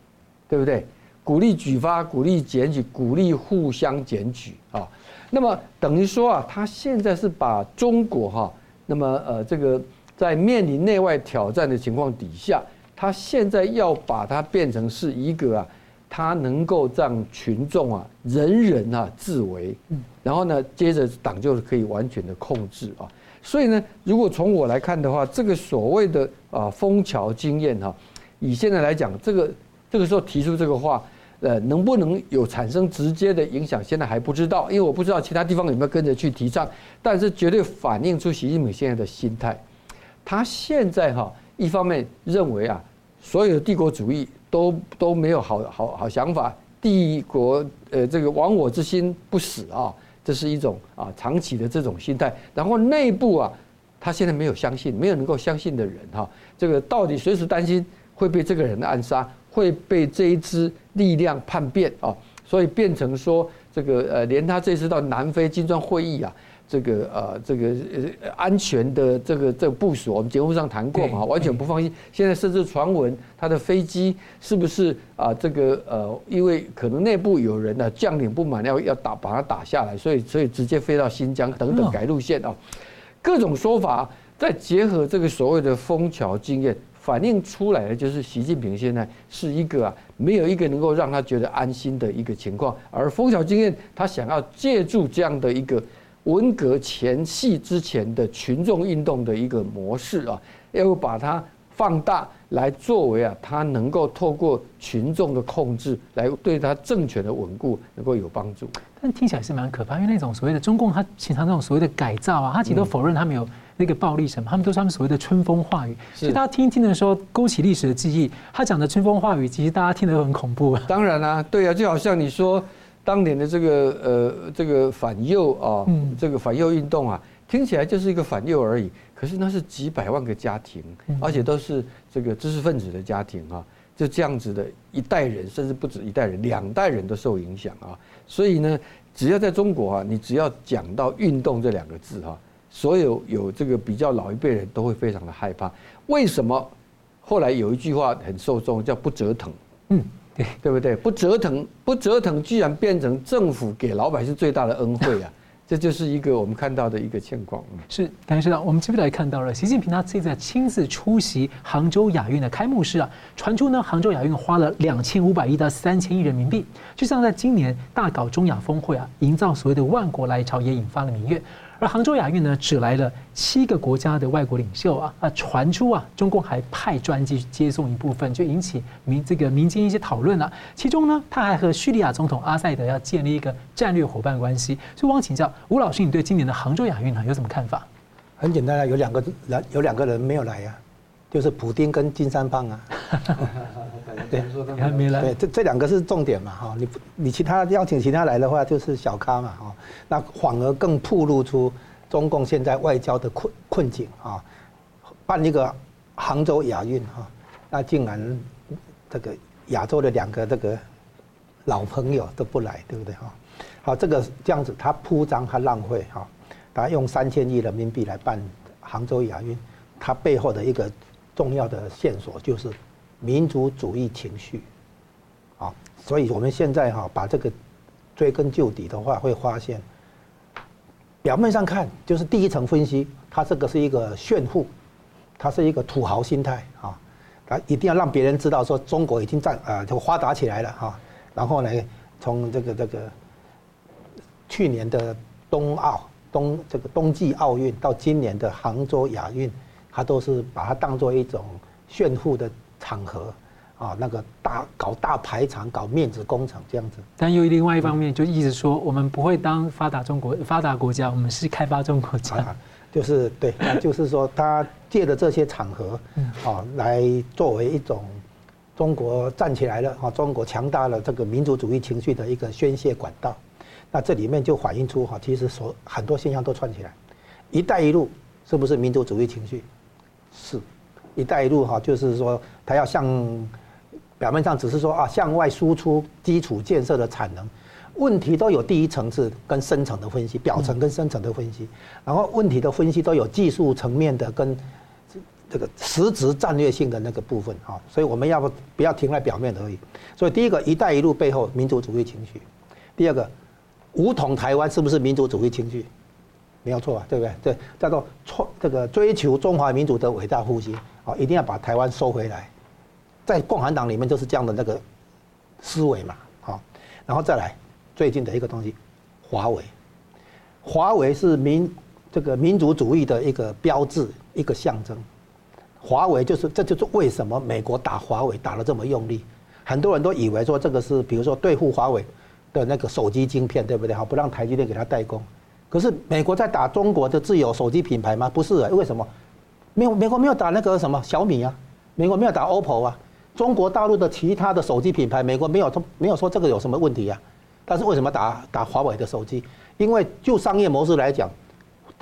对不对？鼓励举发，鼓励检举，鼓励互相检举啊。那么等于说啊，他现在是把中国哈，那么呃这个在面临内外挑战的情况底下，他现在要把它变成是一个啊，他能够让群众啊人人啊自危，然后呢，接着党就是可以完全的控制啊。所以呢，如果从我来看的话，这个所谓的啊枫桥经验哈。以现在来讲，这个这个时候提出这个话，呃，能不能有产生直接的影响，现在还不知道，因为我不知道其他地方有没有跟着去提倡，但是绝对反映出习近平现在的心态。他现在哈，一方面认为啊，所有的帝国主义都都没有好好好想法，帝国呃这个亡我之心不死啊，这是一种啊长期的这种心态，然后内部啊，他现在没有相信，没有能够相信的人哈，这个到底随时担心。会被这个人暗杀，会被这一支力量叛变啊，所以变成说这个呃，连他这次到南非金砖会议啊，这个呃，这个呃安全的这个这个部署，我们节目上谈过嘛，完全不放心。现在甚至传闻他的飞机是不是啊？这个呃，因为可能内部有人呢将领不满，要要打把他打下来，所以所以直接飞到新疆等等改路线啊，各种说法，再结合这个所谓的枫桥经验。反映出来的就是习近平现在是一个啊，没有一个能够让他觉得安心的一个情况。而枫桥经验，他想要借助这样的一个文革前夕之前的群众运动的一个模式啊，要把它放大来作为啊，它能够透过群众的控制来对它政权的稳固能够有帮助。但听起来是蛮可怕，因为那种所谓的中共，他平常那种所谓的改造啊，他其实都否认他没有。那个暴力什么，他们都是他们所谓的春风化雨。所以大家听一听的时候，勾起历史的记忆。他讲的春风化雨，其实大家听得都很恐怖。当然啦、啊，对啊，就好像你说当年的这个呃这个反右啊，这个反右运动啊，听起来就是一个反右而已。可是那是几百万个家庭，而且都是这个知识分子的家庭啊，就这样子的一代人，甚至不止一代人，两代人都受影响啊。所以呢，只要在中国啊，你只要讲到运动这两个字哈。所有有这个比较老一辈人都会非常的害怕。为什么？后来有一句话很受众，叫“不折腾”。嗯，对，对不对？不折腾，不折腾，居然变成政府给老百姓最大的恩惠啊！这就是一个我们看到的一个情况。是，感谢市长。我们接下来看到了习近平他这次亲自出席杭州亚运的开幕式啊，传出呢杭州亚运花了两千五百亿到三千亿人民币，就像在今年大搞中亚峰会啊，营造所谓的万国来朝，也引发了民怨。而杭州亚运呢，只来了七个国家的外国领袖啊，啊，传出啊，中共还派专机接送一部分，就引起民这个民间一些讨论了。其中呢，他还和叙利亚总统阿塞德要建立一个战略伙伴关系。所以，我想请教吴老师，你对今年的杭州亚运呢有什么看法？很简单啊，有两个来，有两个人没有来呀、啊，就是普丁跟金三胖啊。对，还没来。对，这这两个是重点嘛，哈，你你其他邀请其他来的话，就是小咖嘛，哈。那反而更暴露出中共现在外交的困困境啊！办一个杭州亚运哈，那竟然这个亚洲的两个这个老朋友都不来，对不对哈？好，这个这样子他铺张他浪费哈，他用三千亿人民币来办杭州亚运，他背后的一个重要的线索就是民族主义情绪啊！所以我们现在哈把这个追根究底的话，会发现。表面上看就是第一层分析，他这个是一个炫富，他是一个土豪心态啊，他一定要让别人知道说中国已经在啊就发达起来了哈，然后呢，从这个这个去年的冬奥冬这个冬季奥运到今年的杭州亚运，它都是把它当做一种炫富的场合。啊，那个大搞大排场，搞面子工程这样子。但又另外一方面，就一直说我们不会当发达中国发达国家，我们是开发中国家。啊、就是对，就是说他借着这些场合，啊，来作为一种中国站起来了，啊，中国强大了这个民族主义情绪的一个宣泄管道。那这里面就反映出哈，其实所很多现象都串起来。一带一路是不是民族主义情绪？是。一带一路哈，就是说他要向。表面上只是说啊，向外输出基础建设的产能，问题都有第一层次跟深层的分析，表层跟深层的分析，然后问题的分析都有技术层面的跟这个实质战略性的那个部分啊，所以我们要不不要停在表面而已。所以第一个，一带一路背后民族主义情绪；第二个，武统台湾是不是民族主义情绪？没有错啊，对不对？对，叫做创这个追求中华民族的伟大复兴啊，一定要把台湾收回来。在共产党里面就是这样的那个思维嘛，好，然后再来最近的一个东西，华为，华为是民这个民族主义的一个标志，一个象征。华为就是这就是为什么美国打华为打得这么用力，很多人都以为说这个是比如说对付华为的那个手机晶片，对不对？好，不让台积电给他代工。可是美国在打中国的自有手机品牌吗？不是，为什么？没有，美国没有打那个什么小米啊，美国没有打 OPPO 啊。中国大陆的其他的手机品牌，美国没有说没有说这个有什么问题啊？但是为什么打打华为的手机？因为就商业模式来讲，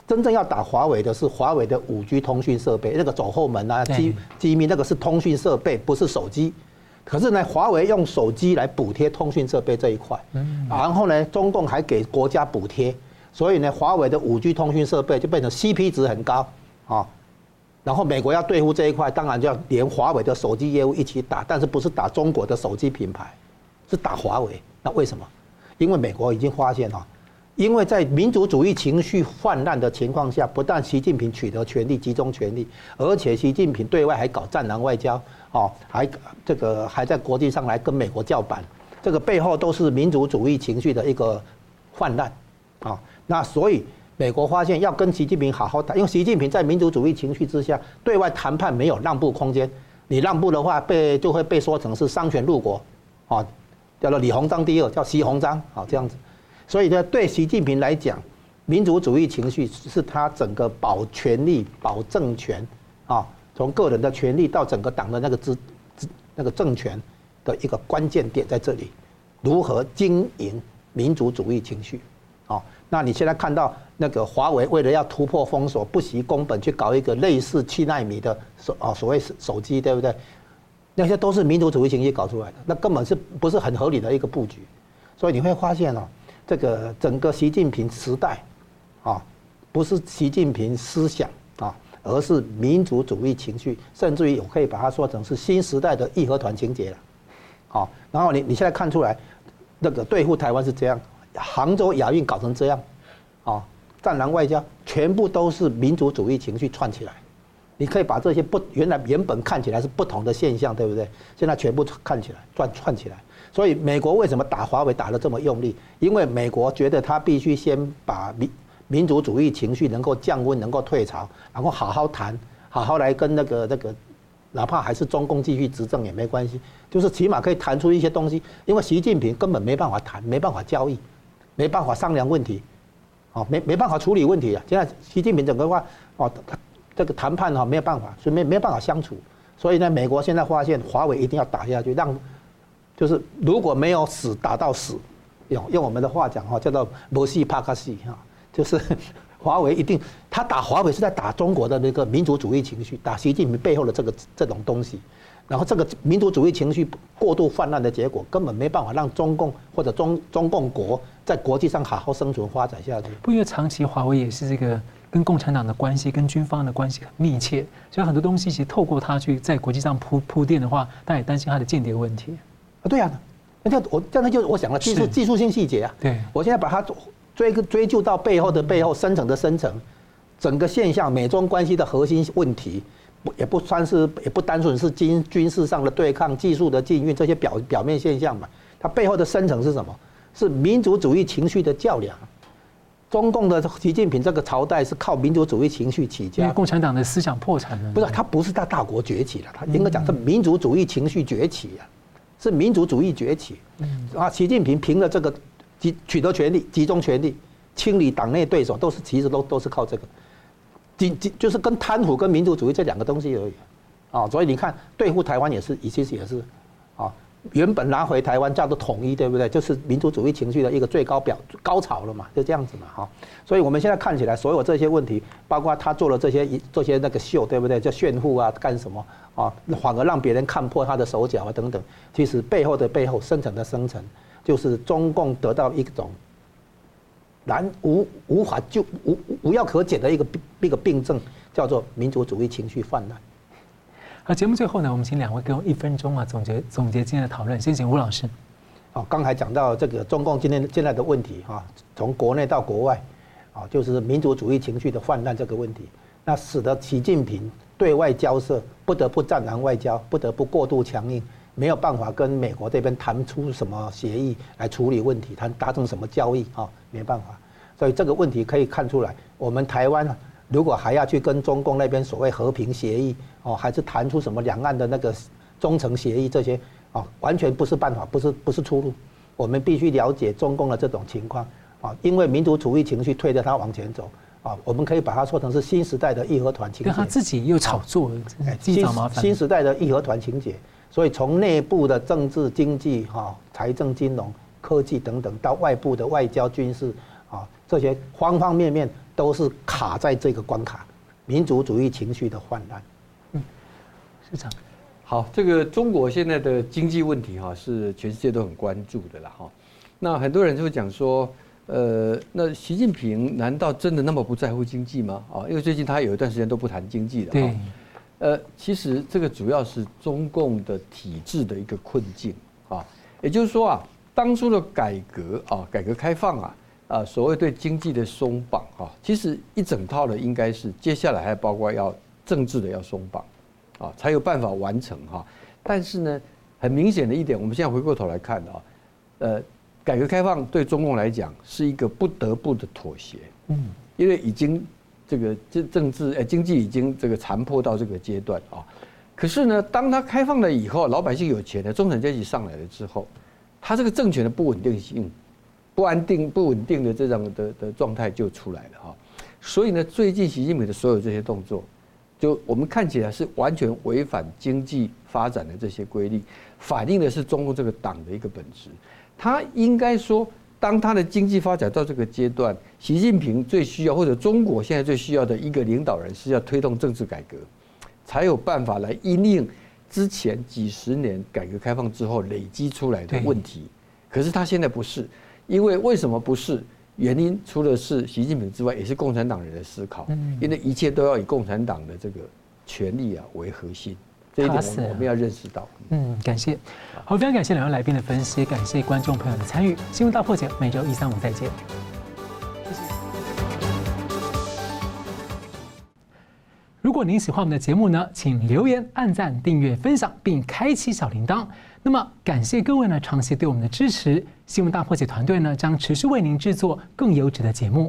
真正要打华为的是华为的五 G 通讯设备，那个走后门啊，机机密那个是通讯设备，不是手机。可是呢，华为用手机来补贴通讯设备这一块，然后呢，中共还给国家补贴，所以呢，华为的五 G 通讯设备就变成 CP 值很高啊。然后美国要对付这一块，当然就要连华为的手机业务一起打，但是不是打中国的手机品牌，是打华为。那为什么？因为美国已经发现哈，因为在民族主义情绪泛滥的情况下，不但习近平取得权力、集中权力，而且习近平对外还搞战狼外交，哦，还这个还在国际上来跟美国叫板，这个背后都是民族主义情绪的一个泛滥，啊，那所以。美国发现要跟习近平好好谈，因为习近平在民族主义情绪之下，对外谈判没有让步空间。你让步的话，被就会被说成是丧权辱国，啊，叫做李鸿章第二，叫习鸿章，啊，这样子。所以呢，对习近平来讲，民族主义情绪是他整个保权力、保政权，啊，从个人的权利到整个党的那个资资那个政权的一个关键点在这里，如何经营民族主义情绪，啊。那你现在看到那个华为为了要突破封锁，不惜工本去搞一个类似七纳米的手啊所谓手机，对不对？那些都是民族主义情绪搞出来的，那根本是不是很合理的一个布局？所以你会发现哦，这个整个习近平时代啊，不是习近平思想啊，而是民族主义情绪，甚至于我可以把它说成是新时代的义和团情节了。好，然后你你现在看出来，那个对付台湾是这样。杭州亚运搞成这样，啊，战狼外交，全部都是民族主义情绪串起来。你可以把这些不原来原本看起来是不同的现象，对不对？现在全部看起来串串起来。所以美国为什么打华为打得这么用力？因为美国觉得他必须先把民民族主义情绪能够降温，能够退潮，然后好好谈，好好来跟那个那个，哪怕还是中共继续执政也没关系，就是起码可以谈出一些东西。因为习近平根本没办法谈，没办法交易，没办法商量问题，哦，没没办法处理问题啊。现在习近平整个话哦，这个谈判哈没有办法，所以没没有办法相处。所以呢，美国现在发现华为一定要打下去，让就是如果没有死打到死，用用我们的话讲哈，叫做摩西帕卡西哈，就是 华为一定他打华为是在打中国的那个民族主义情绪，打习近平背后的这个这种东西。然后这个民族主义情绪过度泛滥的结果，根本没办法让中共或者中中共国在国际上好好生存发展下去。不，因为长期华为也是这个。跟共产党的关系，跟军方的关系很密切，所以很多东西其实透过它去在国际上铺铺垫的话，大家也担心它的间谍问题。啊，对啊，那就我刚才就我想了技术技术性细节啊。对，我现在把它追追究到背后的背后深层的深层，整个现象美中关系的核心问题，也不算是也不单纯是军军事上的对抗、技术的禁运这些表表面现象嘛，它背后的深层是什么？是民族主义情绪的较量。中共的习近平这个朝代是靠民族主义情绪起家，因为共产党的思想破产了。不是，他不是在大国崛起了，他应该讲是民族主义情绪崛起啊，是民族主义崛起。啊，习近平凭了这个集取得权力、集中权力、清理党内对手，都是其实都都是靠这个，仅仅就是跟贪腐跟民族主义这两个东西而已。啊，所以你看对付台湾也是，其实也是啊。原本拿回台湾叫做统一，对不对？就是民族主义情绪的一个最高表高潮了嘛，就这样子嘛，哈。所以我们现在看起来，所有这些问题，包括他做了这些这些那个秀，对不对？叫炫富啊，干什么啊？反而让别人看破他的手脚啊，等等。其实背后的背后，深层的深层，就是中共得到一种难无无法就无无药可解的一个病一个病症，叫做民族主义情绪泛滥。那节目最后呢，我们请两位给我一分钟啊，总结总结今天的讨论。先请吴老师。哦，刚才讲到这个中共今天现在的问题啊，从国内到国外，啊，就是民族主义情绪的泛滥这个问题，那使得习近平对外交涉不得不战狼外交，不得不过度强硬，没有办法跟美国这边谈出什么协议来处理问题，谈达成什么交易啊，没办法。所以这个问题可以看出来，我们台湾如果还要去跟中共那边所谓和平协议，哦，还是谈出什么两岸的那个忠诚协议这些，啊，完全不是办法，不是不是出路。我们必须了解中共的这种情况，啊，因为民族主义情绪推着他往前走，啊，我们可以把它说成是新时代的义和团情节。他自己又炒作，新新时代的义和团情节。所以从内部的政治、经济、哈、财政、金融、科技等等，到外部的外交、军事，啊，这些方方面面。都是卡在这个关卡，民族主义情绪的泛滥。嗯，市长，好，这个中国现在的经济问题哈，是全世界都很关注的了哈。那很多人就会讲说，呃，那习近平难道真的那么不在乎经济吗？啊，因为最近他有一段时间都不谈经济了。对。呃，其实这个主要是中共的体制的一个困境啊，也就是说啊，当初的改革啊，改革开放啊。啊，所谓对经济的松绑啊，其实一整套的应该是接下来还包括要政治的要松绑，啊，才有办法完成哈。但是呢，很明显的一点，我们现在回过头来看啊，呃，改革开放对中共来讲是一个不得不的妥协，嗯，因为已经这个政政治呃经济已经这个残破到这个阶段啊。可是呢，当他开放了以后，老百姓有钱了，中产阶级上来了之后，他这个政权的不稳定性。不安定、不稳定的这种的的状态就出来了哈，所以呢，最近习近平的所有这些动作，就我们看起来是完全违反经济发展的这些规律，反映的是中共这个党的一个本质。他应该说，当他的经济发展到这个阶段，习近平最需要或者中国现在最需要的一个领导人是要推动政治改革，才有办法来因应之前几十年改革开放之后累积出来的问题。可是他现在不是。因为为什么不是？原因除了是习近平之外，也是共产党人的思考。因为一切都要以共产党的这个权力啊为核心，我们要认识到，嗯，感谢，好，非常感谢两位来宾的分析，感谢观众朋友的参与。新闻大破解每周一三五再见。谢谢。如果您喜欢我们的节目呢，请留言、按赞、订阅、分享，并开启小铃铛。那么，感谢各位呢长期对我们的支持。新闻大破解团队呢将持续为您制作更优质的节目。